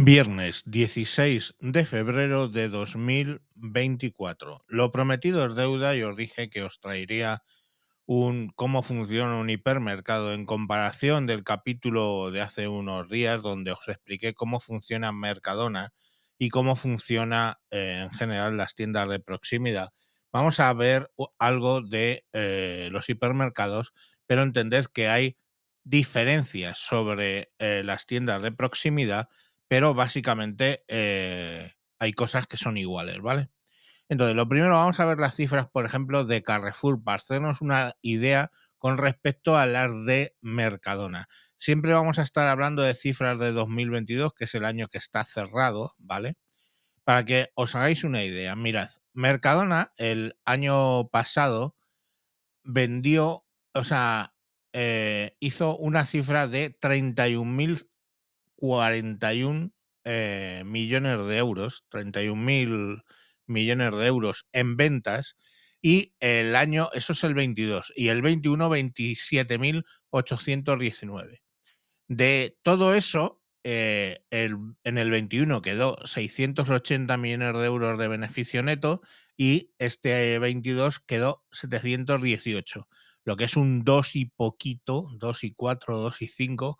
Viernes 16 de febrero de 2024. Lo prometido es deuda y os dije que os traería un cómo funciona un hipermercado en comparación del capítulo de hace unos días donde os expliqué cómo funciona Mercadona y cómo funciona eh, en general las tiendas de proximidad. Vamos a ver algo de eh, los hipermercados, pero entended que hay diferencias sobre eh, las tiendas de proximidad pero básicamente eh, hay cosas que son iguales, ¿vale? Entonces, lo primero vamos a ver las cifras, por ejemplo, de Carrefour para hacernos una idea con respecto a las de Mercadona. Siempre vamos a estar hablando de cifras de 2022, que es el año que está cerrado, ¿vale? Para que os hagáis una idea. Mirad, Mercadona el año pasado vendió, o sea, eh, hizo una cifra de 31.000 41 eh, millones de euros, 31 mil millones de euros en ventas y el año, eso es el 22, y el 21, 27.819. De todo eso, eh, en el 21 quedó 680 millones de euros de beneficio neto y este 22 quedó 718, lo que es un 2 y poquito, 2 y 4, 2 y 5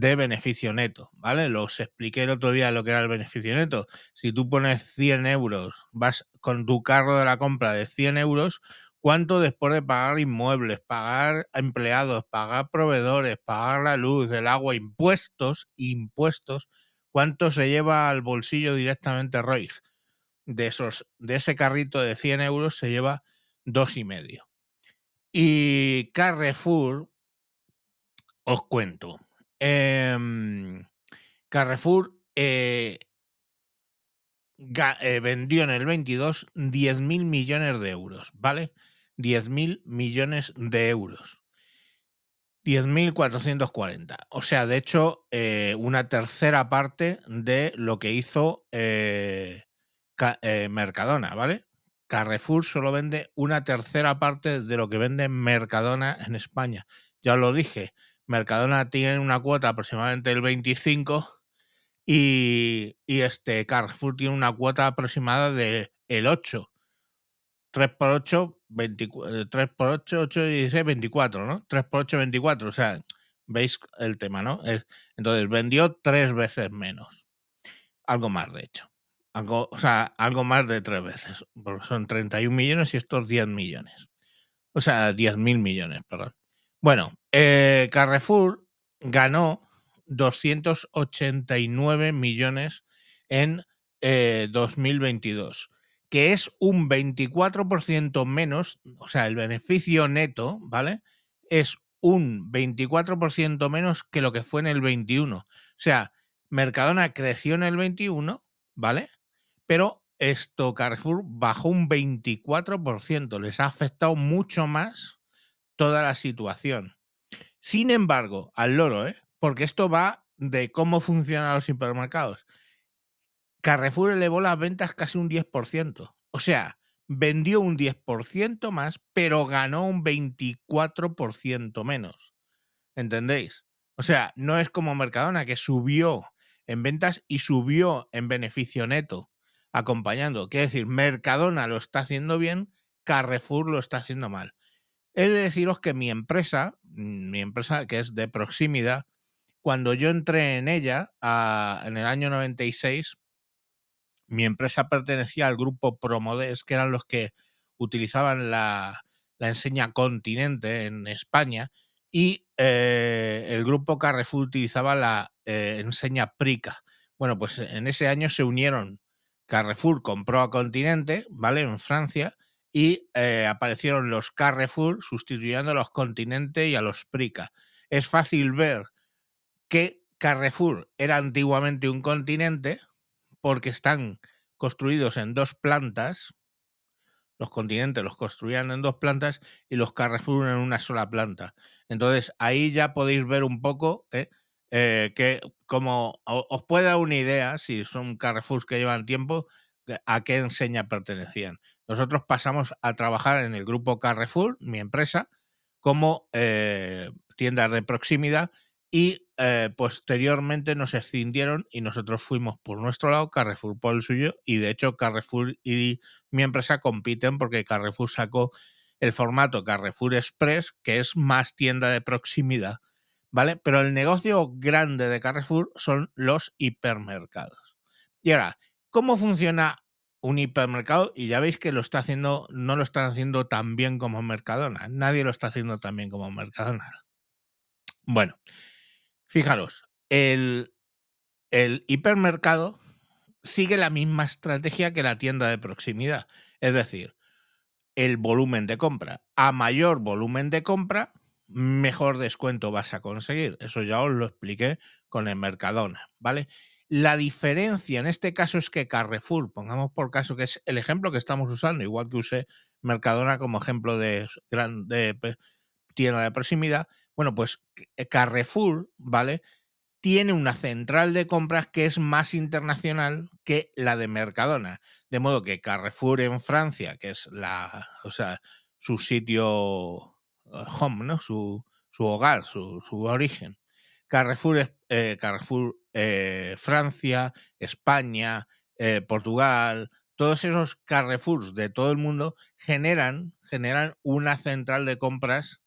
de beneficio neto, ¿vale? Los expliqué el otro día lo que era el beneficio neto. Si tú pones 100 euros, vas con tu carro de la compra de 100 euros, ¿cuánto después de pagar inmuebles, pagar empleados, pagar proveedores, pagar la luz, el agua, impuestos, impuestos, cuánto se lleva al bolsillo directamente Roig? De, esos, de ese carrito de 100 euros se lleva dos y medio. Y Carrefour, os cuento, Em, Carrefour eh, eh, vendió en el 22 10 mil millones de euros, ¿vale? 10 mil millones de euros. 10.440. O sea, de hecho, eh, una tercera parte de lo que hizo Mercadona, ¿vale? Carrefour solo vende una tercera parte de lo que vende Mercadona en España. Ya os lo dije, Mercadona tiene una cuota aproximadamente del 25 y, este Carrefour tiene una cuota aproximada del el 8. 3 por 8, 3 por 8, 8 y 16, 24, ¿no? 3 por 8, 24. O sea, veis el tema, ¿no? Entonces vendió tres veces menos. Algo más, de hecho. Algo, o sea, algo más de tres veces. Porque son 31 millones y estos 10 millones. O sea, 10 mil millones, perdón. Bueno, eh, Carrefour ganó 289 millones en 2022, eh, que es un 24% menos, o sea, el beneficio neto, ¿vale? Es un 24% menos que lo que fue en el 21. O sea, Mercadona creció en el 21, ¿vale? Pero esto Carrefour bajó un 24%, les ha afectado mucho más toda la situación. Sin embargo, al loro, ¿eh? porque esto va de cómo funcionan los supermercados. Carrefour elevó las ventas casi un 10%. O sea, vendió un 10% más, pero ganó un 24% menos. ¿Entendéis? O sea, no es como Mercadona, que subió en ventas y subió en beneficio neto, acompañando. Quiere decir, Mercadona lo está haciendo bien, Carrefour lo está haciendo mal. He de deciros que mi empresa, mm, mi empresa que es de proximidad, cuando yo entré en ella en el año 96, mi empresa pertenecía al grupo Promodes, que eran los que utilizaban la, enseña Continente en España, y eh, el grupo Carrefour utilizaba la eh, enseña Prica. Bueno, pues en ese año se unieron. Carrefour compró a Continente, ¿vale? En Francia, y eh, aparecieron los Carrefour sustituyendo a los Continente y a los Prica. Es fácil ver que Carrefour era antiguamente un continente porque están construidos en dos plantas. Los continentes los construían en dos plantas y los Carrefour en una sola planta. Entonces ahí ya podéis ver un poco ¿eh? Eh, que como os puede dar una idea, si son Carrefour que llevan tiempo, a qué enseña pertenecían. Nosotros pasamos a trabajar en el grupo Carrefour, mi empresa, como eh, tiendas de proximidad y eh, posteriormente nos escindieron y nosotros fuimos por nuestro lado, Carrefour por el suyo, y de hecho Carrefour y mi empresa compiten porque Carrefour sacó el formato Carrefour Express, que es más tienda de proximidad, ¿vale? Pero el negocio grande de Carrefour son los hipermercados. Y ahora, ¿cómo funciona un hipermercado? Y ya veis que lo está haciendo, no lo están haciendo tan bien como Mercadona. Nadie lo está haciendo tan bien como Mercadona. Bueno, fijaros, el, el hipermercado sigue la misma estrategia que la tienda de proximidad. Es decir, el volumen de compra. A mayor volumen de compra, mejor descuento vas a conseguir. Eso ya os lo expliqué con el Mercadona, ¿vale? La diferencia en este caso es que Carrefour, pongamos por caso que es el ejemplo que estamos usando, igual que usé Mercadona como ejemplo de, de tienda de proximidad, bueno, pues Carrefour, ¿vale? tiene una central de compras que es más internacional que la de Mercadona. De modo que Carrefour en Francia, que es la, o sea, su sitio eh, home, ¿no? Su, su hogar, su, su, origen. Carrefour, eh, Carrefour eh, Francia, España, eh, Portugal, todos esos Carrefours de todo el mundo generan, generan una central de compras,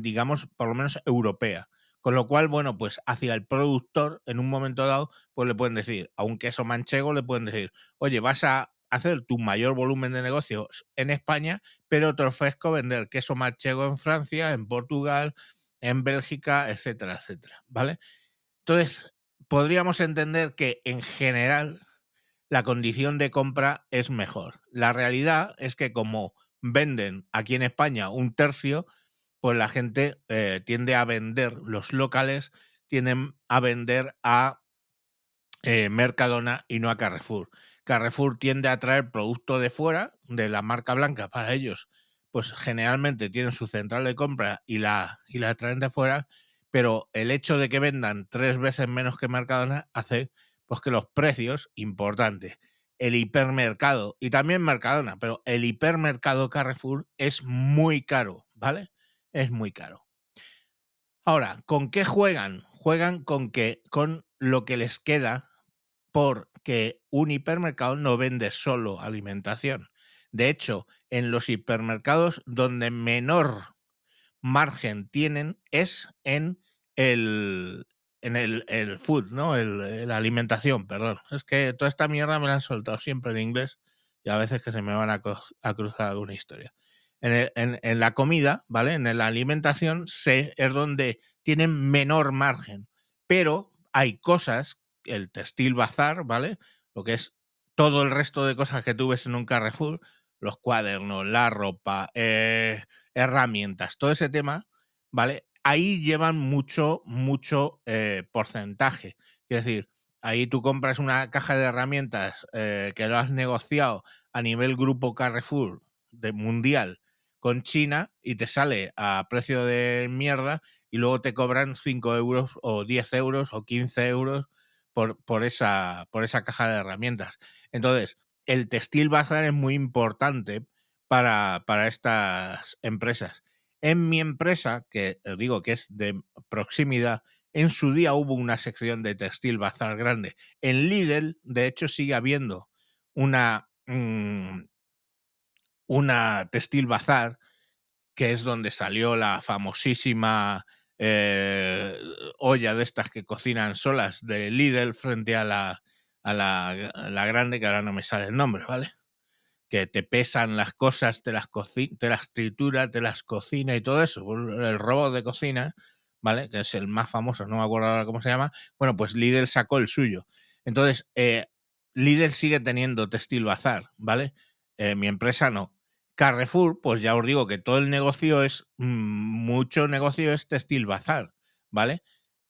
digamos, por lo menos europea. Con lo cual, bueno, pues hacia el productor, en un momento dado, pues le pueden decir, a un queso manchego le pueden decir, oye, vas a hacer tu mayor volumen de negocios en España, pero te ofrezco vender queso manchego en Francia, en Portugal, en Bélgica, etcétera, etcétera, ¿vale? Entonces, podríamos entender que en general la condición de compra es mejor. La realidad es que como venden aquí en España un tercio, pues la gente eh, tiende a vender, los locales tienden a vender a eh, Mercadona y no a Carrefour. Carrefour tiende a traer producto de fuera, de la marca blanca para ellos, pues generalmente tienen su central de compra y la, y la traen de fuera, pero el hecho de que vendan tres veces menos que Mercadona hace pues que los precios, importantes, el hipermercado y también Mercadona, pero el hipermercado Carrefour es muy caro, ¿vale? es muy caro. Ahora, ¿con qué juegan? Juegan con con lo que les queda porque un hipermercado no vende solo alimentación. De hecho, en los hipermercados donde menor margen tienen es en el, en el, food, ¿no? El, la alimentación, perdón. Es que toda esta mierda me la han soltado siempre en inglés y a veces que se me van a, cruzar alguna historia en, la comida, ¿vale? En la alimentación se, es donde tienen menor margen. Pero hay cosas, el textil bazar, ¿vale? Lo que es todo el resto de cosas que tú ves en un Carrefour, los cuadernos, la ropa, eh, herramientas, todo ese tema, ¿vale? Ahí llevan mucho, mucho eh, porcentaje. Es decir, ahí tú compras una caja de herramientas eh, que lo has negociado a nivel grupo Carrefour de mundial con China y te sale a precio de mierda y luego te cobran 5 euros o 10 euros o 15 euros por, por, esa, por esa caja de herramientas. Entonces, el textil bazar es muy importante para, para estas empresas. En mi empresa, que digo que es de proximidad, en su día hubo una sección de textil bazar grande. En Lidl, de hecho, sigue habiendo una, mm, una textil bazar, que es donde salió la famosísima eh, olla de estas que cocinan solas de Lidl frente a la, a la, grande, que ahora no me sale el nombre, ¿vale? Que te pesan las cosas, te las, te las tritura, te las cocina y todo eso. El robot de cocina, ¿vale? Que es el más famoso, no me acuerdo ahora cómo se llama. Bueno, pues Lidl sacó el suyo. Entonces, eh, Lidl sigue teniendo textil bazar, ¿vale? Eh, mi empresa no. Carrefour, pues ya os digo que todo el negocio es, mm, mucho negocio es textil bazar, ¿vale?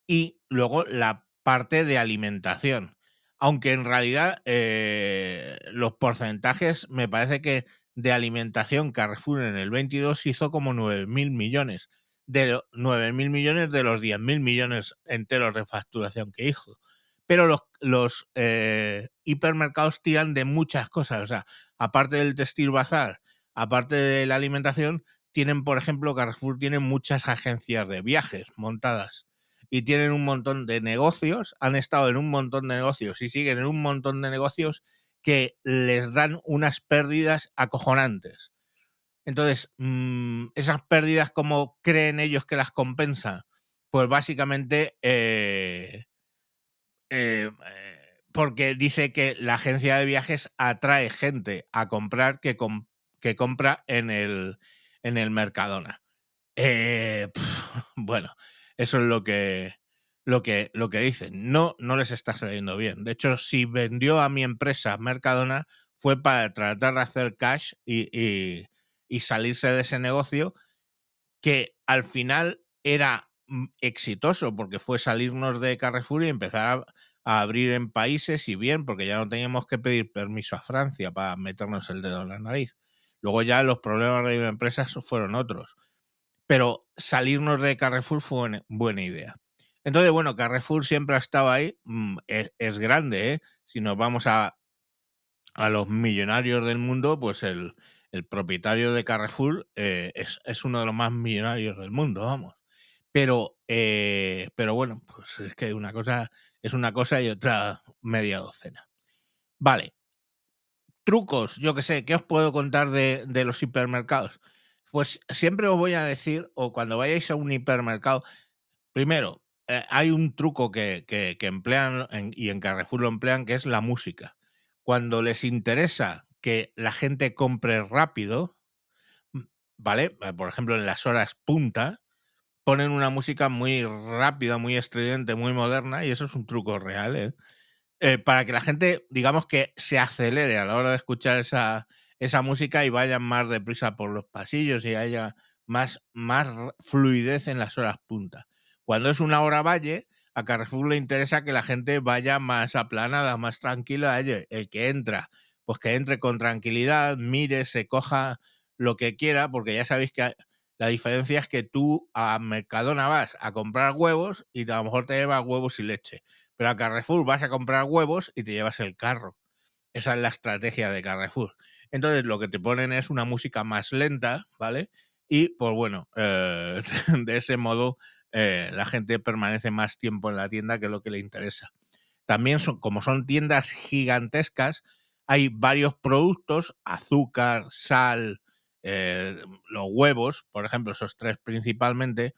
Y luego la parte de alimentación. Aunque en realidad eh, los porcentajes, me parece que de alimentación Carrefour en el 22 hizo como 9.000 millones. De 9.000 millones de los 10.000 millones enteros de facturación que hizo pero los, eh, hipermercados tiran de muchas cosas. O sea, aparte del textil bazar, aparte de la alimentación, tienen, por ejemplo, Carrefour tiene muchas agencias de viajes montadas. Y tienen un montón de negocios, han estado en un montón de negocios y siguen en un montón de negocios que les dan unas pérdidas acojonantes. Entonces, mm, esas pérdidas, ¿cómo creen ellos que las compensa? Pues básicamente eh, eh, porque dice que la agencia de viajes atrae gente a comprar que, que compra en el, en el Mercadona. Eh, bueno, eso es lo que, lo que, lo que dicen. No, no les está saliendo bien. De hecho, si vendió a mi empresa Mercadona fue para tratar de hacer cash y, y salirse de ese negocio que al final era mm, exitoso porque fue salirnos de Carrefour y empezar a, abrir en países y bien, porque ya no teníamos que pedir permiso a Francia para meternos el dedo en la nariz. Luego ya los problemas de la empresa fueron otros. Pero salirnos de Carrefour fue una buena idea. Entonces, bueno, Carrefour siempre ha estado ahí, mm, es, es, grande, ¿eh? Si nos vamos a, a los millonarios del mundo, pues el, el propietario de Carrefour eh, es, uno de los más millonarios del mundo, vamos. Pero, eh, pero bueno, pues es que una cosa es una cosa y otra media docena. Vale. Trucos, yo que sé, ¿qué os puedo contar de, los hipermercados? Pues siempre os voy a decir, o cuando vayáis a un hipermercado, primero, eh, hay un truco que, emplean y en Carrefour lo emplean, que es la música. Cuando les interesa que la gente compre rápido, mm, ¿vale? Eh, por ejemplo, en las horas punta, ponen una música muy rápida, muy estridente, muy moderna, y eso es un truco real, ¿eh? Eh, para que la gente, digamos que se acelere a la hora de escuchar esa, esa música y vayan más deprisa por los pasillos y haya más, más fluidez en las horas punta. Cuando es una hora valle, a Carrefour le interesa que la gente vaya más aplanada, más tranquila. el que entra pues que entre con tranquilidad, mire, se coja lo que quiera, porque ya sabéis que la diferencia es que tú a Mercadona vas a comprar huevos y a lo mejor te llevas huevos y leche, pero a Carrefour vas a comprar huevos y te llevas el carro. Esa es la estrategia de Carrefour. Entonces lo que te ponen es una música más lenta, ¿vale? Y pues bueno, eh, de ese modo eh, la gente permanece más tiempo en la tienda que lo que le interesa. También son, como son tiendas gigantescas, hay varios productos, azúcar, sal, eh, los huevos, por ejemplo, esos tres principalmente,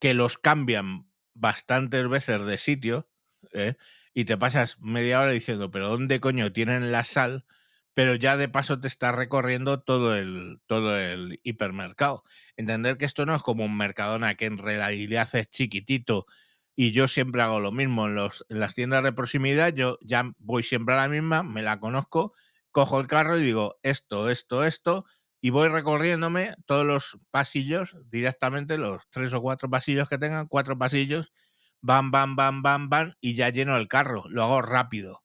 que los cambian bastantes veces de sitio y te pasas media hora diciendo, pero ¿dónde coño tienen la sal? Pero ya de paso te está recorriendo todo el, todo el hipermercado. Entender que esto no es como un Mercadona que en realidad es chiquitito y yo siempre hago lo mismo en, los, en las tiendas de proximidad, yo ya voy siempre a la misma, me la conozco, cojo el carro y digo esto, esto, esto, y voy recorriéndome todos los pasillos directamente, los tres o cuatro pasillos que tengan, cuatro pasillos, bam, bam, bam, bam, bam, y ya lleno el carro, lo hago rápido,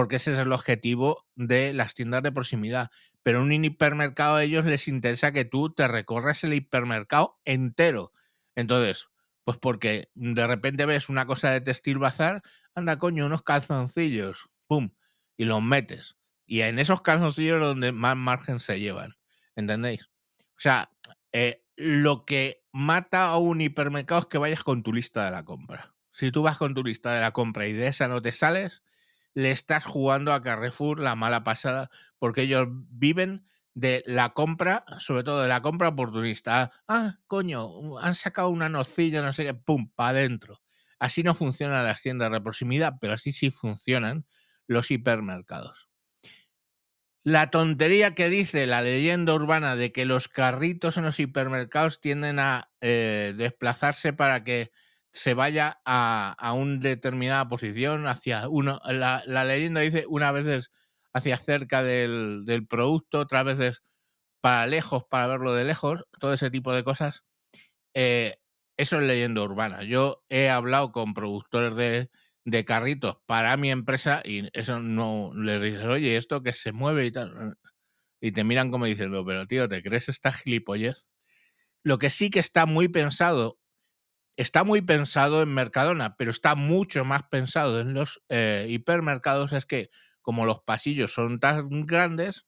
porque ese es el objetivo de las tiendas de proximidad. Pero en un hipermercado a ellos les interesa que tú te recorres el hipermercado entero. Entonces, pues porque de repente ves una cosa de textil bazar, anda coño, unos calzoncillos, pum, y los metes. Y en esos calzoncillos donde más margen se llevan, ¿entendéis? O sea, eh, lo que mata a un hipermercado es que vayas con tu lista de la compra. Si tú vas con tu lista de la compra y de esa no te sales, le estás jugando a Carrefour la mala pasada, porque ellos viven de la compra, sobre todo de la compra oportunista. Ah, coño, han sacado una nocilla, no sé qué, pum, para adentro. Así no funcionan las tiendas de proximidad, pero así sí funcionan los hipermercados. La tontería que dice la leyenda urbana de que los carritos en los hipermercados tienden a eh, desplazarse para que se vaya a, a una determinada posición hacia uno. La, leyenda dice una vez hacia cerca del, producto, otras veces para lejos, para verlo de lejos, todo ese tipo de cosas. Eh, eso es leyenda urbana. Yo he hablado con productores de, carritos para mi empresa y eso no les dices, oye, esto que se mueve y tal. Y te miran como diciendo, pero tío, ¿te crees esta gilipollez? Lo que sí que está muy pensado, está muy pensado en Mercadona, pero está mucho más pensado en los eh, hipermercados, es que como los pasillos son tan grandes,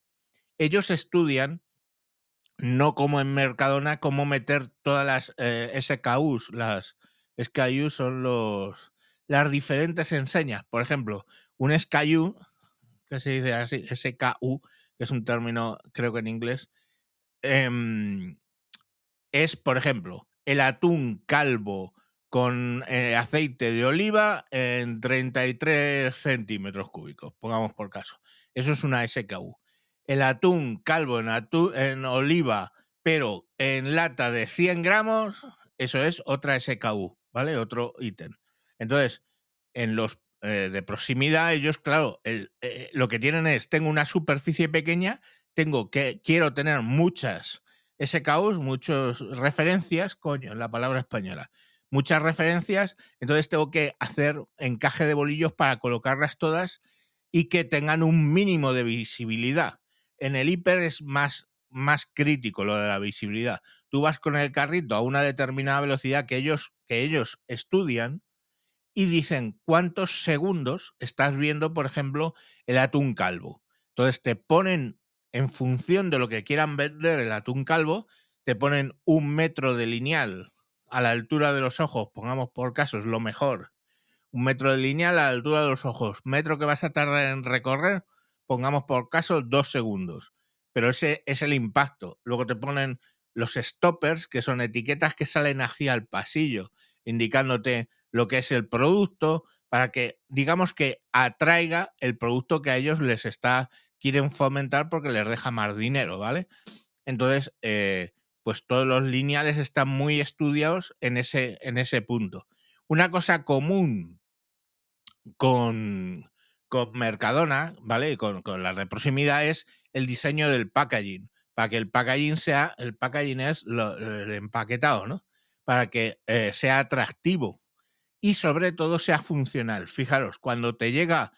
ellos estudian, no como en Mercadona, cómo meter todas las eh, SKUs, las SKU son los, las diferentes enseñas. Por ejemplo, un SKU, que se dice así, SKU, que es un término, creo que en inglés, em, es, por ejemplo, el atún calvo con eh, aceite de oliva en 33 centímetros cúbicos, pongamos por caso. Eso es una SKU. El atún calvo en, en oliva, pero en lata de 100 gramos, eso es otra SKU, ¿vale? Otro ítem. Entonces, en los eh, de proximidad, ellos, claro, eh, lo que tienen es, tengo una superficie pequeña, tengo que, quiero tener muchas SKUs, muchas referencias, coño, en la palabra española, muchas referencias, entonces tengo que hacer encaje de bolillos para colocarlas todas y que tengan un mínimo de visibilidad. En el hiper es más, más crítico lo de la visibilidad. Tú vas con el carrito a una determinada velocidad que ellos, que ellos estudian y dicen cuántos segundos estás viendo, por ejemplo, el atún calvo. Entonces te ponen en función de lo que quieran vender el atún calvo, te ponen un metro de lineal a la altura de los ojos, pongamos por caso, es lo mejor. Un metro de lineal a la altura de los ojos. Metro que vas a tardar en recorrer, pongamos por caso dos segundos. Pero ese es el impacto. Luego te ponen los stoppers, que son etiquetas que salen hacia el pasillo, indicándote lo que es el producto, para que digamos que atraiga el producto que a ellos les está quieren fomentar porque les deja más dinero, ¿vale? Entonces, eh, pues todos los lineales están muy estudiados en ese, en ese punto. Una cosa común con, con Mercadona, ¿vale? Con, con la de proximidad es el diseño del packaging. Para que el packaging sea, el packaging es el empaquetado, ¿no? Para que eh, sea atractivo y sobre todo sea funcional. Fijaros, cuando te llega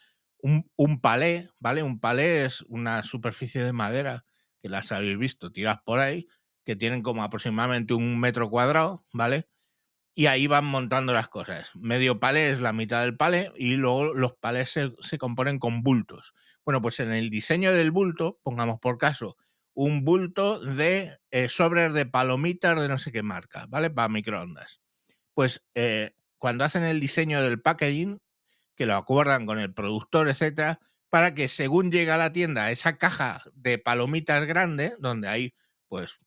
un, palé, ¿vale? Un palé es una superficie de madera que las habéis visto tiras por ahí, que tienen como aproximadamente un metro cuadrado, ¿vale? Y ahí van montando las cosas. Medio palé es la mitad del palé y luego los palés se, componen con bultos. Bueno, pues en el diseño del bulto, pongamos por caso, un bulto de eh, sobres de palomitas de no sé qué marca, ¿vale? Para microondas. Pues eh, cuando hacen el diseño del packaging, que lo acuerdan con el productor, etcétera, para que según llega a la tienda esa caja de palomitas grande, donde hay pues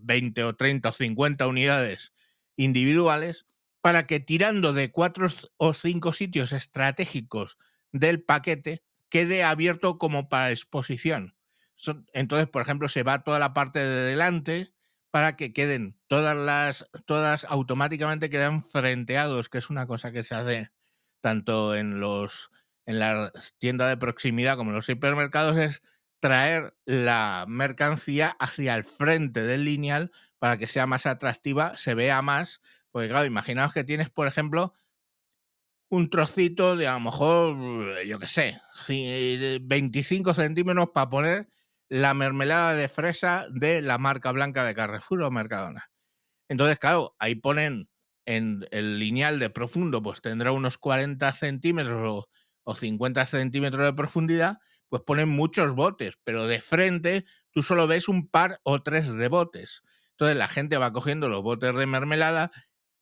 20 o 30 o 50 unidades individuales, para que tirando de cuatro o cinco sitios estratégicos del paquete quede abierto como para exposición. Entonces, por ejemplo, se va toda la parte de delante para que queden todas las, todas automáticamente quedan frenteados, que es una cosa que se hace tanto en los en las tiendas de proximidad como en los hipermercados es traer la mercancía hacia el frente del lineal para que sea más atractiva, se vea más, porque claro, imaginaos que tienes, por ejemplo, un trocito de a lo mejor, yo qué sé, 25 centímetros para poner la mermelada de fresa de la marca blanca de Carrefour o Mercadona. Entonces, claro, ahí ponen en el lineal de profundo pues tendrá unos 40 centímetros o, 50 centímetros de profundidad, pues ponen muchos botes, pero de frente tú solo ves un par o tres de botes. Entonces la gente va cogiendo los botes de mermelada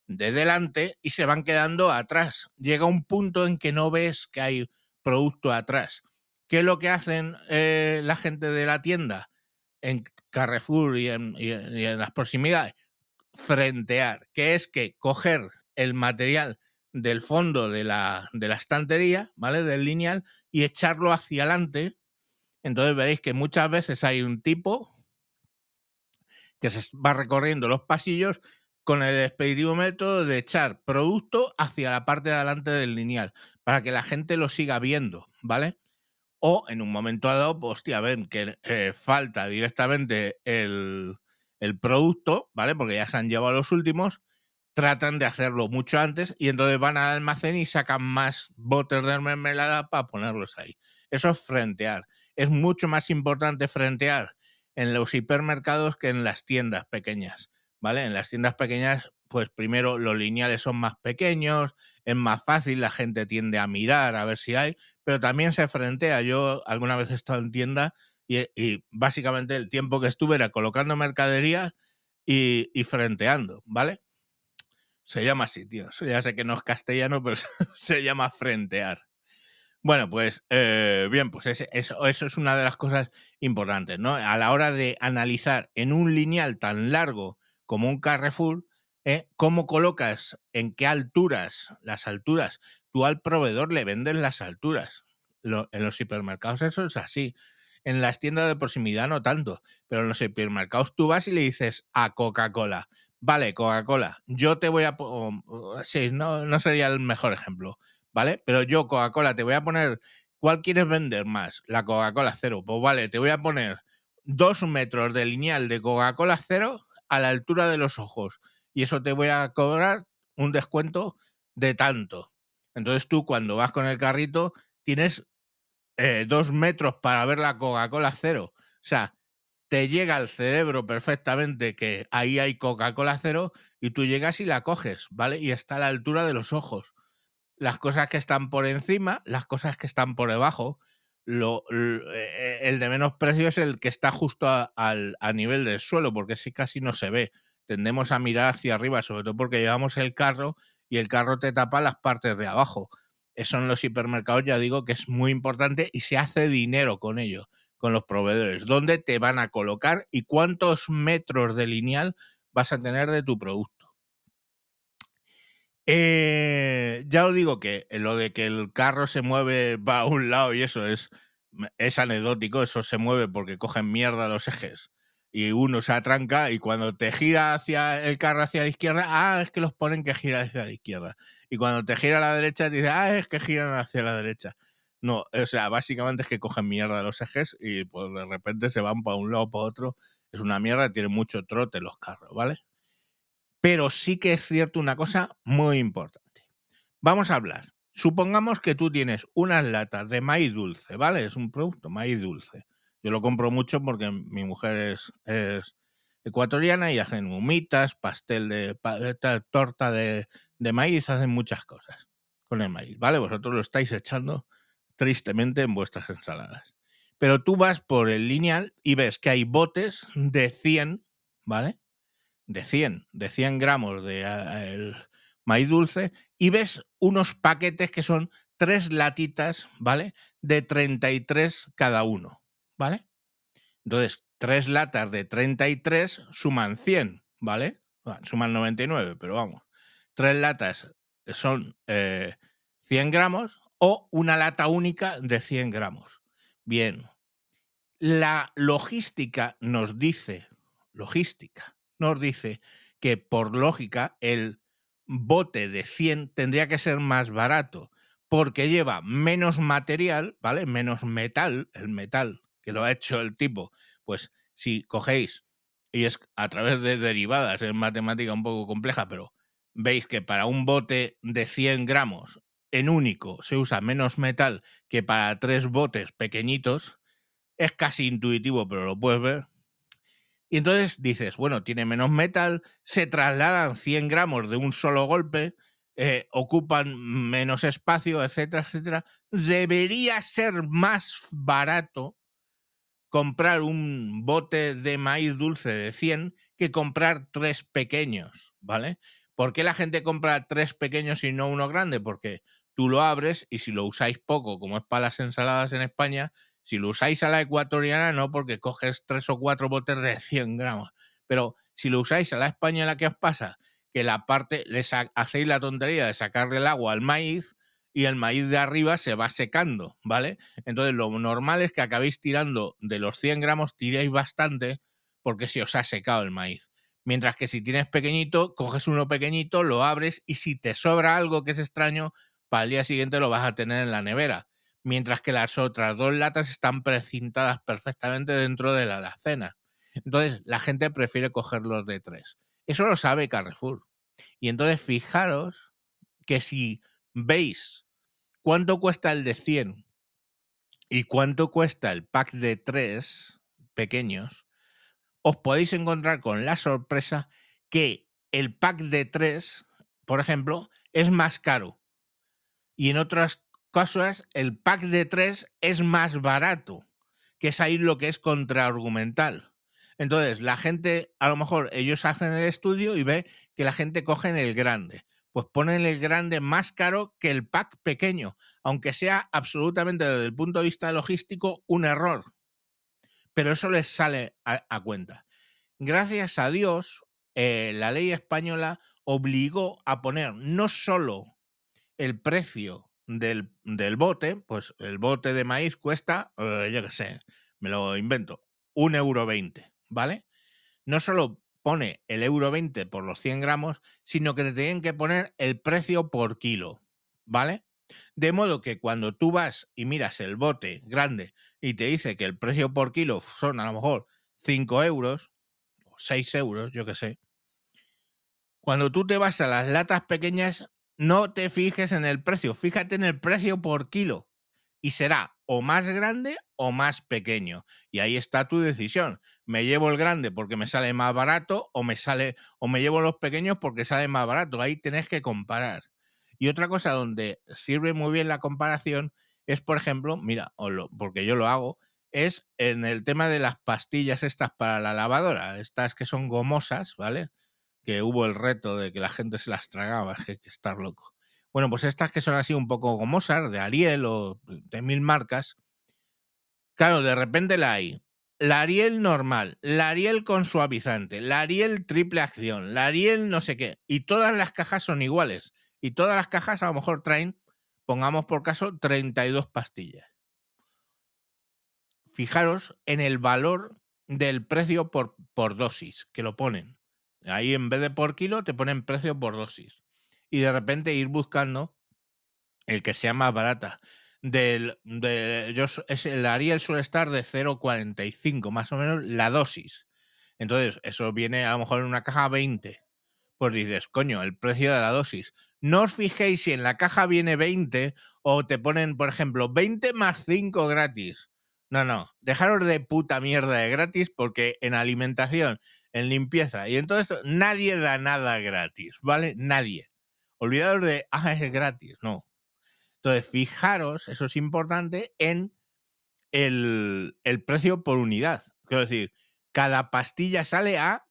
de delante y se van quedando atrás. Llega un punto en que no ves que hay producto atrás. ¿Qué es lo que hacen eh, la gente de la tienda en Carrefour y en las proximidades? Frentear, que es que coger el material del fondo de la, de la estantería, ¿vale? Del lineal, y echarlo hacia adelante. Entonces veréis que muchas veces hay un tipo que se va recorriendo los pasillos con el expeditivo método de echar producto hacia la parte de adelante del lineal, para que la gente lo siga viendo, ¿vale? O en un momento dado, pues, hostia, ven que eh, falta directamente el, el producto, ¿vale? Porque ya se han llevado los últimos, tratan de hacerlo mucho antes y entonces van al almacén y sacan más botes de mermelada para ponerlos ahí. Eso es frentear. Es mucho más importante frentear en los hipermercados que en las tiendas pequeñas, ¿vale? En las tiendas pequeñas, pues primero los lineales son más pequeños, es más fácil, la gente tiende a mirar a ver si hay, pero también se frentea. Yo alguna vez he estado en tienda y, básicamente el tiempo que estuve era colocando mercadería y, frenteando, ¿vale? Se llama así, tío. Ya sé que no es castellano, pero se llama frentear. Bueno, pues eh, bien, pues eso, eso es una de las cosas importantes, ¿no? A la hora de analizar en un lineal tan largo como un Carrefour, ¿eh? cómo colocas, en qué alturas, las alturas, tú al proveedor le vendes las alturas. en los hipermercados eso es así. En las tiendas de proximidad no tanto, pero en los hipermercados tú vas y le dices a Coca-Cola, vale, Coca-Cola, yo te voy a... Sí, no, no sería el mejor ejemplo, ¿vale? Pero yo, Coca-Cola, te voy a poner... ¿Cuál quieres vender más? La Coca-Cola cero. Pues vale, te voy a poner dos metros de lineal de Coca-Cola cero a la altura de los ojos. Y eso te voy a cobrar un descuento de tanto. Entonces tú cuando vas con el carrito tienes eh, dos metros para ver la Coca-Cola cero. O sea, te llega al cerebro perfectamente que ahí hay Coca-Cola cero y tú llegas y la coges, ¿vale? Y está a la altura de los ojos. Las cosas que están por encima, las cosas que están por debajo, lo, eh, el de menos precio es el que está justo a, a nivel del suelo, porque si casi no se ve. Tendemos a mirar hacia arriba, sobre todo porque llevamos el carro y el carro te tapa las partes de abajo. Eso en los hipermercados ya digo que es muy importante y se hace dinero con ello, con los proveedores. ¿Dónde te van a colocar y cuántos metros de lineal vas a tener de tu producto? Eh, ya os digo que lo de que el carro se mueve para un lado y eso es, es anecdótico, eso se mueve porque cogen mierda los ejes y uno se atranca y cuando te gira hacia el carro hacia la izquierda, ah, es que los ponen que gira hacia la izquierda. Y cuando te gira a la derecha, dice, ah, es que giran hacia la derecha. No, o sea, básicamente es que cogen mierda los ejes y pues de repente se van para un lado para otro. Es una mierda, tiene mucho trote los carros, ¿vale? Pero sí que es cierto una cosa muy importante. Vamos a hablar. Supongamos que tú tienes unas latas de maíz dulce, ¿vale? Es un producto, maíz dulce yo lo compro mucho porque mi mujer es, ecuatoriana y hacen humitas, pastel de, torta de, maíz, hacen muchas cosas con el maíz, ¿vale? Vosotros lo estáis echando tristemente en vuestras ensaladas. Pero tú vas por el lineal y ves que hay botes de 100, ¿vale? De 100, de 100 gramos de maíz dulce y ves unos paquetes que son tres latitas, ¿vale? De 33 cada uno. ¿Vale? Entonces, tres latas de 33 suman 100, ¿vale? suman 99, pero vamos. Tres latas son 100 eh, gramos o una lata única de 100 gramos. Bien. La logística nos dice, logística, nos dice que por lógica el bote de 100 tendría que ser más barato porque lleva menos material, ¿vale? Menos metal, el metal que lo ha hecho el tipo, pues si cogéis, y es a través de derivadas, es matemática un poco compleja, pero veis que para un bote de 100 gramos en único se usa menos metal que para tres botes pequeñitos, es casi intuitivo, pero lo puedes ver. Y entonces dices, bueno, tiene menos metal, se trasladan 100 gramos de un solo golpe, eh, ocupan menos espacio, etcétera, etcétera. Debería ser más barato comprar un bote de maíz dulce de 100 que comprar tres pequeños, ¿vale? ¿Por qué la gente compra tres pequeños y no uno grande? Porque tú lo abres y si lo usáis poco, como es para las ensaladas en España, si lo usáis a la ecuatoriana, no, porque coges tres o cuatro botes de 100 gramos. Pero si lo usáis a la española, ¿qué os pasa? Que la parte, les hacéis la tontería de sacarle el agua al maíz y el maíz de arriba se va secando, ¿vale? Entonces lo normal es que acabéis tirando de los 100 gramos, tiréis bastante porque se os ha secado el maíz. Mientras que si tienes pequeñito, coges uno pequeñito, lo abres y si te sobra algo que es extraño, para el día siguiente lo vas a tener en la nevera. Mientras que las otras dos latas están precintadas perfectamente dentro de la alacena. Entonces la gente prefiere coger los de tres. Eso lo sabe Carrefour. Y entonces fijaros que si veis cuánto cuesta el de 100 y cuánto cuesta el pack de 3 pequeños, os podéis encontrar con la sorpresa que el pack de 3, por ejemplo, es más caro. Y en otras cosas, el pack de 3 es más barato, que es ahí lo que es contraargumental. Entonces, la gente, a lo mejor ellos hacen el estudio y ve que la gente coge en el grande. Pues ponen el grande más caro que el pack pequeño, aunque sea absolutamente desde el punto de vista logístico un error. Pero eso les sale a, cuenta. Gracias a Dios, eh, la ley española obligó a poner no solo el precio del, del bote, pues el bote de maíz cuesta, eh, yo qué sé, me lo invento, un euro veinte, ¿vale? No solo pone el euro 20 por los 100 gramos, sino que te tienen que poner el precio por kilo, ¿vale? De modo que cuando tú vas y miras el bote grande y te dice que el precio por kilo son a lo mejor 5 euros o 6 euros, yo qué sé, cuando tú te vas a las latas pequeñas, no te fijes en el precio, fíjate en el precio por kilo y será o más grande o más pequeño. Y ahí está tu decisión. Me llevo el grande porque me sale más barato o me sale o me llevo los pequeños porque sale más barato. Ahí tenés que comparar. Y otra cosa donde sirve muy bien la comparación es, por ejemplo, mira, porque yo lo hago, es en el tema de las pastillas estas para la lavadora, estas que son gomosas, ¿vale? Que hubo el reto de que la gente se las tragaba, que hay que estar loco. Bueno, pues estas que son así un poco gomosas, de Ariel o de mil marcas, claro, de repente la hay. La Ariel normal, la Ariel con suavizante, la Ariel triple acción, la Ariel no sé qué, y todas las cajas son iguales. Y todas las cajas a lo mejor traen, pongamos por caso, 32 pastillas. Fijaros en el valor del precio por, por dosis que lo ponen. Ahí en vez de por kilo te ponen precio por dosis. Y de repente ir buscando el que sea más barata. Del, de, yo, es, el Ariel suele estar de 0,45 más o menos la dosis. Entonces, eso viene a lo mejor en una caja 20. Pues dices, coño, el precio de la dosis. No os fijéis si en la caja viene 20 o te ponen, por ejemplo, 20 más 5 gratis. No, no, dejaros de puta mierda de gratis porque en alimentación, en limpieza y en todo esto, nadie da nada gratis, ¿vale? Nadie. Olvidaros de, ah, es gratis, no. Entonces, fijaros, eso es importante, en el, el precio por unidad. Quiero decir, cada pastilla sale a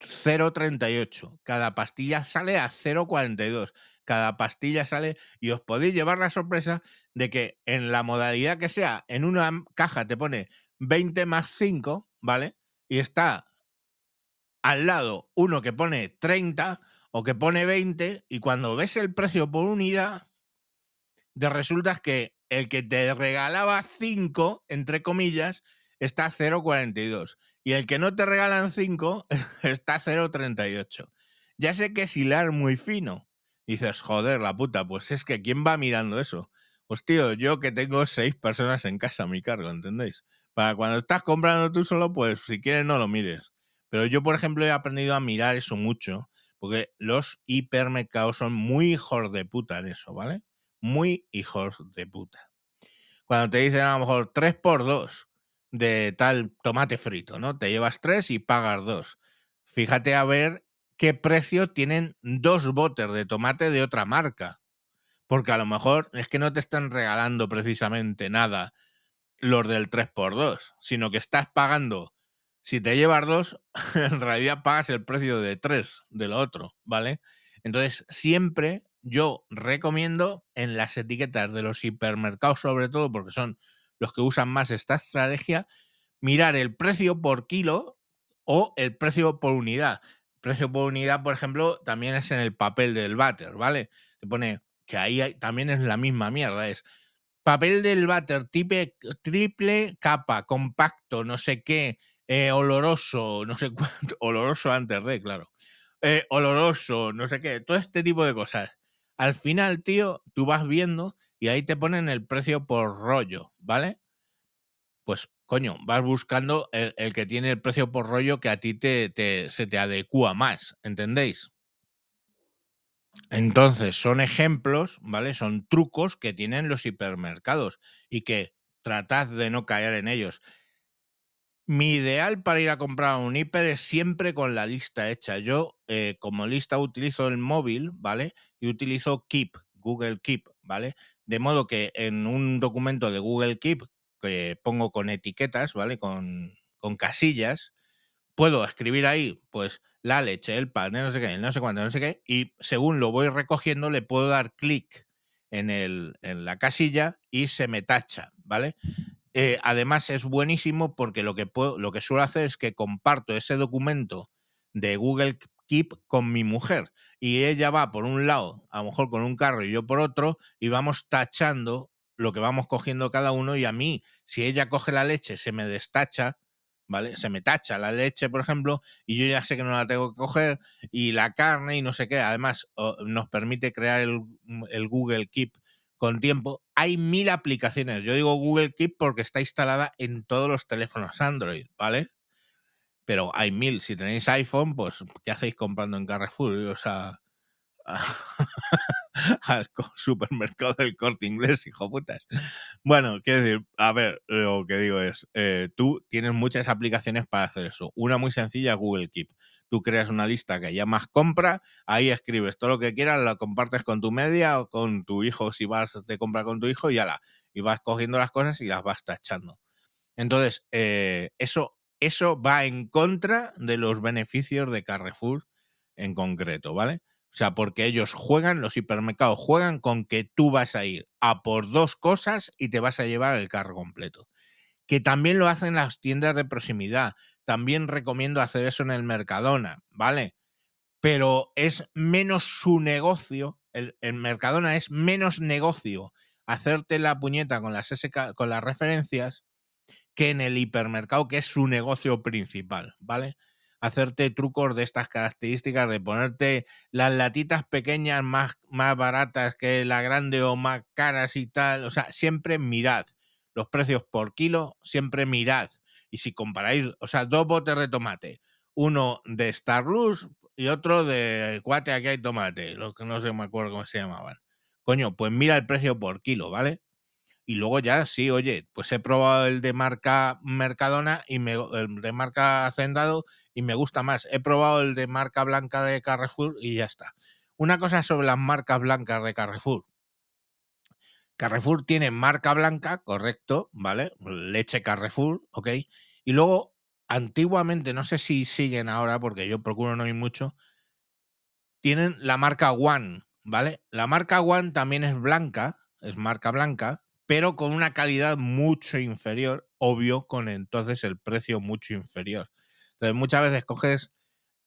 0,38. Cada pastilla sale a 0,42. Cada pastilla sale y os podéis llevar la sorpresa de que en la modalidad que sea, en una caja te pone 20 más 5, ¿vale? Y está al lado uno que pone 30 o que pone 20 y cuando ves el precio por unidad, te resulta que el que te regalaba 5, entre comillas, está a 0,42 y el que no te regalan 5 está a 0,38. Ya sé que es hilar muy fino. dices, joder, la puta, pues es que ¿quién va mirando eso? Pues tío, yo que tengo seis personas en casa a mi cargo, ¿entendéis? Para cuando estás comprando tú solo, pues si quieres no lo mires. Pero yo, por ejemplo, he aprendido a mirar eso mucho, porque los hipermercados son muy hijos de puta en eso, ¿vale? Muy hijos de puta. Cuando te dicen a lo mejor 3 por 2 de tal tomate frito, ¿no? Te llevas tres y pagas dos. Fíjate a ver qué precio tienen dos botes de tomate de otra marca. Porque a lo mejor es que no te están regalando precisamente nada los del 3x2, sino que estás pagando, si te llevas dos, en realidad pagas el precio de tres de lo otro, ¿vale? Entonces, siempre yo recomiendo en las etiquetas de los hipermercados, sobre todo porque son los que usan más esta estrategia, mirar el precio por kilo o el precio por unidad. precio por unidad, por ejemplo, también es en el papel del váter, ¿vale? Te pone que ahí también es la misma mierda, es papel del váter triple capa, compacto, no sé qué, eh, oloroso, no sé cuánto, oloroso antes de, claro, eh, oloroso, no sé qué, todo este tipo de cosas. Al final, tío, tú vas viendo y ahí te ponen el precio por rollo, ¿vale? Pues, coño, vas buscando el, que tiene el precio por rollo que a ti te, se te adecua más, ¿entendéis? Entonces, son ejemplos, ¿vale? Son trucos que tienen los hipermercados y que tratad de no caer en ellos. Mi ideal para ir a comprar un hiper es siempre con la lista hecha. Yo, eh, como lista, utilizo el móvil, ¿vale? Y utilizo Keep, Google Keep, ¿vale? De modo que en un documento de Google Keep que pongo con etiquetas, ¿vale? Con, con casillas, puedo escribir ahí, pues, la leche, el pan, no sé qué, no sé cuánto, no sé qué, y según lo voy recogiendo, le puedo dar clic en, el, en la casilla y se me tacha, ¿vale? Eh, además es buenísimo porque lo que, puedo, lo que suelo hacer es que comparto ese documento de Google Keep con mi mujer y ella va por un lado, a lo mejor con un carro y yo por otro, y vamos tachando lo que vamos cogiendo cada uno y a mí, si ella coge la leche, se me destacha, ¿vale? Se me tacha la leche, por ejemplo, y yo ya sé que no la tengo que coger, y la carne y no sé qué. Además, nos permite crear el, el, Google Keep con tiempo. Hay mil aplicaciones. Yo digo Google Keep porque está instalada en todos los teléfonos Android, ¿vale? Pero hay mil. Si tenéis iPhone, pues, ¿qué hacéis comprando en Carrefour? O sea, al supermercado del corte inglés, hijo putas. Bueno, quiero decir, a ver, lo que digo es, eh, tú tienes muchas aplicaciones para hacer eso. Una muy sencilla, Google Keep. Tú creas una lista que llamas compra, ahí escribes todo lo que quieras, lo compartes con tu media o con tu hijo, si vas de compra con tu hijo, y la y vas cogiendo las cosas y las vas tachando. Entonces, eh, eso, eso va en contra de los beneficios de Carrefour en concreto, ¿vale? O sea, porque ellos juegan, los hipermercados juegan con que tú vas a ir a por dos cosas y te vas a llevar el carro completo. Que también lo hacen las tiendas de proximidad. También recomiendo hacer eso en el Mercadona, ¿vale? Pero es menos su negocio, el, Mercadona es menos negocio hacerte la puñeta con las, con las referencias que en el hipermercado, que es su negocio principal, ¿vale? Hacerte trucos de estas características, de ponerte las latitas pequeñas más, más baratas que la grande o más caras y tal. O sea, siempre mirad los precios por kilo, siempre mirad. Y si comparáis, o sea, dos botes de tomate, uno de Starluz y otro de Cuate, aquí hay tomate, lo que no sé, me acuerdo cómo se llamaban. Coño, pues mira el precio por kilo, ¿vale? Y luego ya, sí, oye, pues he probado el de marca Mercadona y me, el de marca Hacendado y me gusta más. He probado el de marca blanca de Carrefour y ya está. Una cosa sobre las marcas blancas de Carrefour. Carrefour tiene marca blanca, correcto, ¿vale? Leche Carrefour, ok. Y luego, antiguamente, no sé si siguen ahora, porque yo procuro no ir mucho, tienen la marca One, ¿vale? La marca One también es blanca, es marca blanca, pero con una calidad mucho inferior, obvio, con entonces el precio mucho inferior. Entonces, muchas veces coges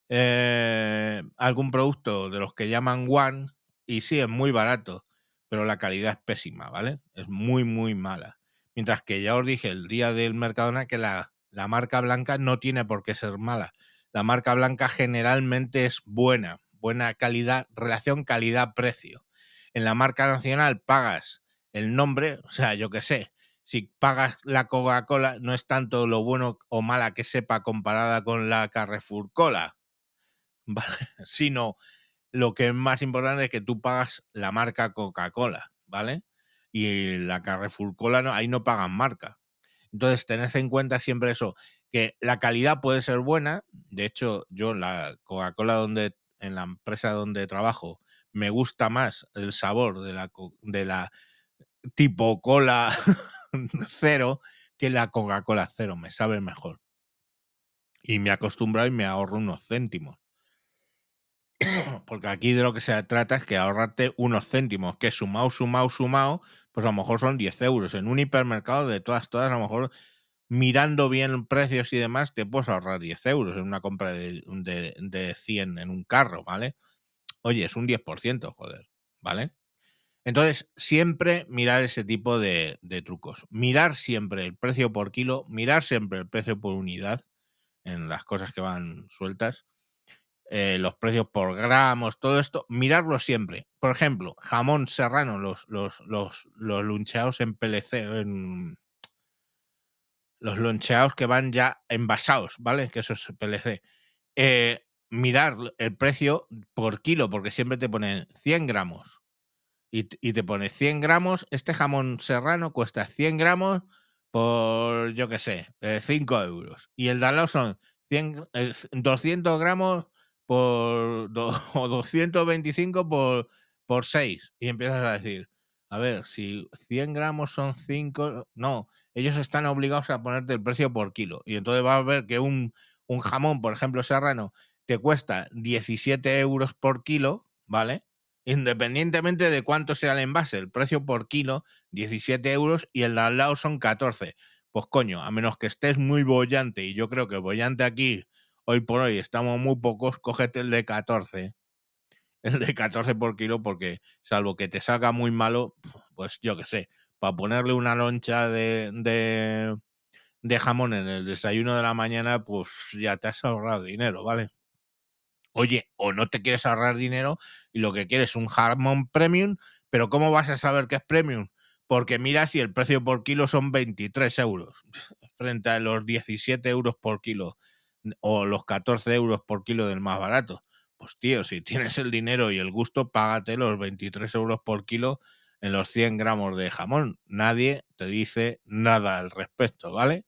eh, algún producto de los que llaman One y sí, es muy barato, pero la calidad es pésima, ¿vale? Es muy, muy mala. Mientras que ya os dije el día del Mercadona que la, la marca blanca no tiene por qué ser mala. La marca blanca generalmente es buena, buena calidad, relación calidad-precio. En la marca nacional pagas el nombre, o sea, yo qué sé, si pagas la Coca-Cola, no es tanto lo bueno o mala que sepa comparada con la Carrefour Cola, ¿vale? sino lo que es más importante es que tú pagas la marca Coca-Cola, ¿vale? Y la Carrefour Cola, no, ahí no pagan marca. Entonces, tened en cuenta siempre eso, que la calidad puede ser buena. De hecho, yo la Coca-Cola donde en la empresa donde trabajo me gusta más el sabor de la, de la tipo cola cero que la Coca-Cola cero, me sabe mejor. Y me he acostumbrado y me ahorro unos céntimos. Porque aquí de lo que se trata es que ahorrarte unos céntimos, que sumado, sumado, sumado, pues a lo mejor son 10 euros. En un hipermercado de todas, todas, a lo mejor mirando bien precios y demás, te puedes ahorrar 10 euros en una compra de, de, de 100 en un carro, ¿vale? Oye, es un 10%, joder, ¿vale? Entonces, siempre mirar ese tipo de, trucos. Mirar siempre el precio por kilo, mirar siempre el precio por unidad en las cosas que van sueltas, eh, los precios por gramos, todo esto, mirarlo siempre. Por ejemplo, jamón serrano, los, los, los, luncheados en PLC, en, los loncheados que van ya envasados, ¿vale? Que eso es PLC. Eh, mirar el precio por kilo, porque siempre te ponen 100 gramos, y, te pone 100 gramos, este jamón serrano cuesta 100 gramos por, yo qué sé, 5 eh, euros. Y el de son 100, 200 gramos por, o 225 por, por 6. Y empiezas a decir, a ver, si 100 gramos son 5, no, ellos están obligados a ponerte el precio por kilo. Y entonces va a ver que un, un jamón, por ejemplo, serrano, te cuesta 17 euros por kilo, ¿vale? Independientemente de cuánto sea el envase, el precio por kilo, 17 euros y el de al lado son 14. Pues coño, a menos que estés muy bollante, y yo creo que bollante aquí, hoy por hoy, estamos muy pocos, cógete el de 14. El de 14 por kilo, porque salvo que te salga muy malo, pues yo qué sé, para ponerle una loncha de, de, de jamón en el desayuno de la mañana, pues ya te has ahorrado dinero, ¿vale? Oye, o no te quieres ahorrar dinero y lo que quieres es un jamón premium, pero ¿cómo vas a saber que es premium? Porque mira si el precio por kilo son 23 euros frente a los 17 euros por kilo o los 14 euros por kilo del más barato. Pues tío, si tienes el dinero y el gusto, págate los 23 euros por kilo en los 100 gramos de jamón. Nadie te dice nada al respecto, ¿vale?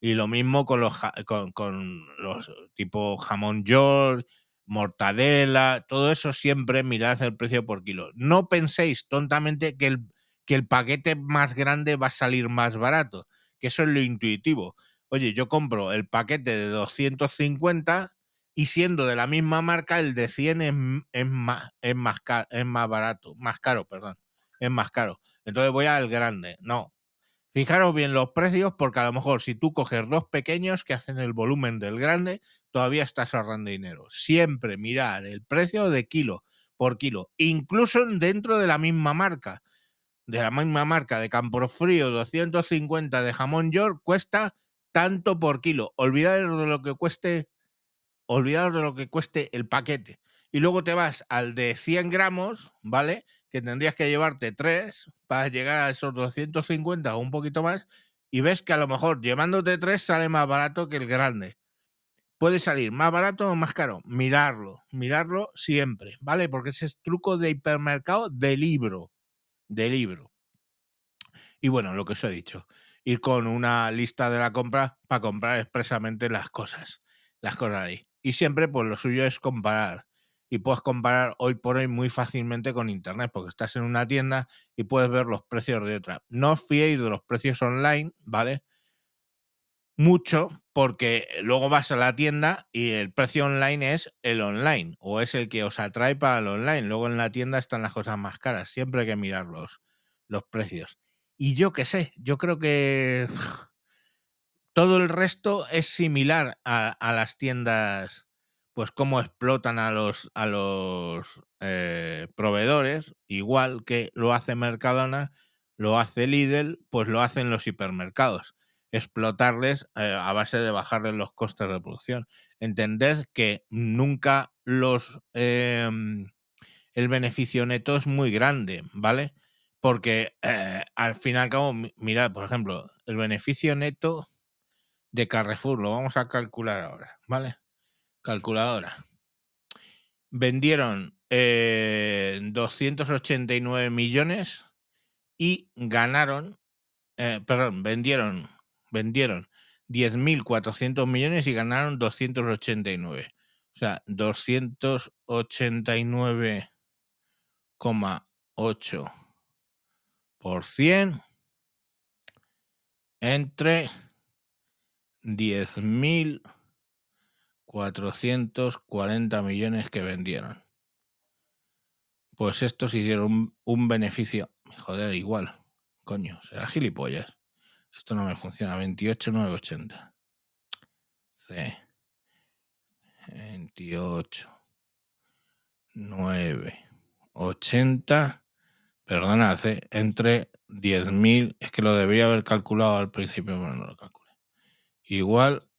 Y lo mismo con los, con, con los tipo jamón York, mortadela, todo eso siempre mirad el precio por kilo. No penséis tontamente que el, que el paquete más grande va a salir más barato, que eso es lo intuitivo. Oye, yo compro el paquete de 250 y siendo de la misma marca, el de 100 es, es más, es, más es más barato, más caro, perdón, es más caro. Entonces voy al grande. No, Fijaros bien los precios porque a lo mejor si tú coges dos pequeños que hacen el volumen del grande, todavía estás ahorrando dinero. Siempre mirar el precio de kilo por kilo, incluso dentro de la misma marca. De la misma marca de Campofrío 250 de jamón York cuesta tanto por kilo. Olvidaros de lo que cueste, olvidaros de lo que cueste el paquete. Y luego te vas al de 100 gramos, ¿vale? Que tendrías que llevarte tres para llegar a esos 250 o un poquito más, y ves que a lo mejor llevándote tres sale más barato que el grande. Puede salir más barato o más caro. Mirarlo, mirarlo siempre, ¿vale? Porque ese es truco de hipermercado de libro, de libro. Y bueno, lo que os he dicho, ir con una lista de la compra para comprar expresamente las cosas, las cosas ahí. Y siempre, pues lo suyo es comparar y puedes comparar hoy por hoy muy fácilmente con Internet, porque estás en una tienda y puedes ver los precios de otra. No os fiéis de los precios online, ¿vale? Mucho, porque luego vas a la tienda y el precio online es el online, o es el que os atrae para el online. Luego en la tienda están las cosas más caras. Siempre hay que mirar los, los precios. Y yo qué sé, yo creo que todo el resto es similar a, a las tiendas pues cómo explotan a los, a los eh, proveedores, igual que lo hace Mercadona, lo hace Lidl, pues lo hacen los hipermercados. Explotarles eh, a base de bajarles los costes de producción. Entended que nunca los em, el beneficio neto es muy grande, ¿vale? Porque eh, al fin y al cabo, mirad, por ejemplo, el beneficio neto de Carrefour, lo vamos a calcular ahora, ¿vale? Calculadora. Vendieron 289 eh, millones y ganaron, eh, perdón, vendieron, vendieron 10.400 millones y ganaron 289. O sea, 289,8 por 100 entre 10.000 440 millones que vendieron. Pues estos hicieron un, beneficio. Joder, igual. Coño, será gilipollas. Esto no me funciona. 28,980. C. 28. 9. 80. Perdona, C. Entre 10.000. Es que lo debería haber calculado al principio, pero no lo calculé. Igual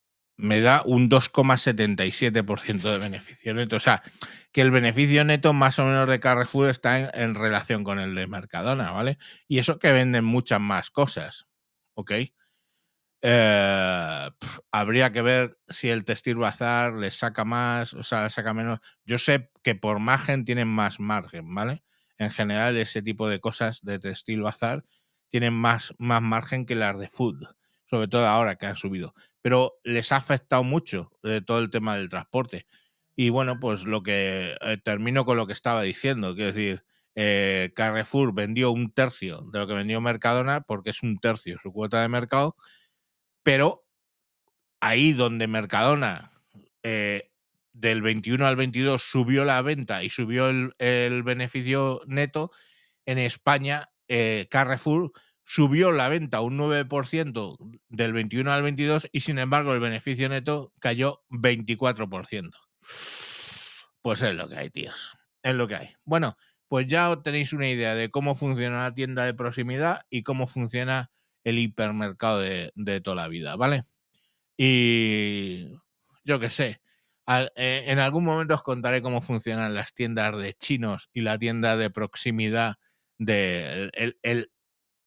me da un 2,77% de beneficio neto. O sea, que el beneficio neto más o menos de Carrefour está en, relación con el de Mercadona, ¿vale? Y eso que venden muchas más cosas, ¿ok? Eh, habría que ver si el Textil Bazar les saca más, o sea, saca menos. Yo sé que por margen tienen más margen, ¿vale? En general, ese tipo de cosas de Textil Bazar tienen más, más margen que las de Food sobre todo ahora que han subido. Pero les ha afectado mucho eh, todo el tema del transporte. Y bueno, pues lo que eh, termino con lo que estaba diciendo, quiero decir, eh, Carrefour vendió un tercio de lo que vendió Mercadona porque es un tercio su cuota de mercado, pero ahí donde Mercadona del 21 al 22 subió la venta y subió el, el beneficio neto, en España Carrefour subió la venta un 9% del 21 al 22 y sin embargo el beneficio neto cayó 24%. Pues es lo que hay, tíos. Es lo que hay. Bueno, pues ya tenéis una idea de cómo funciona la tienda de proximidad y cómo funciona el hipermercado de, de toda la vida, ¿vale? Y yo qué sé, eh, en algún momento os contaré cómo funcionan las tiendas de chinos y la tienda de proximidad de el,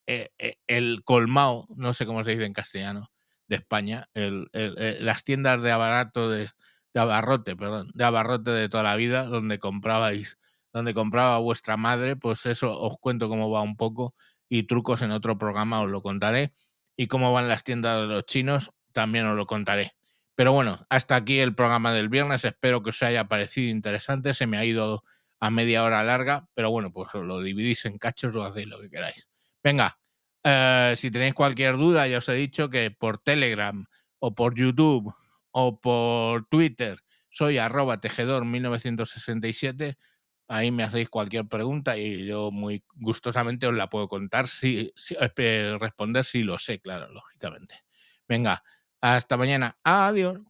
eh, eh, el colmao, no sé cómo se dice en castellano, de España, el- eh, las tiendas de abarato de, de abarrote, perdón, de abarrote de toda la vida, donde comprabais, donde compraba vuestra madre, pues eso os cuento cómo va un poco y trucos en otro programa os lo contaré y cómo van las tiendas de los chinos también os lo contaré. Pero bueno, hasta aquí el programa del viernes. Espero que os haya parecido interesante. Se me ha ido a media hora larga, pero bueno, pues lo dividís en cachos o hacéis lo que queráis. Venga, eh, si tenéis cualquier duda, ya os he dicho que por Telegram o por YouTube o por Twitter soy arroba tejedor 1967. Ahí me hacéis cualquier pregunta y yo muy gustosamente os la puedo contar, si, si- eh, responder si lo sé, claro, lógicamente. Venga, hasta mañana. Adiós.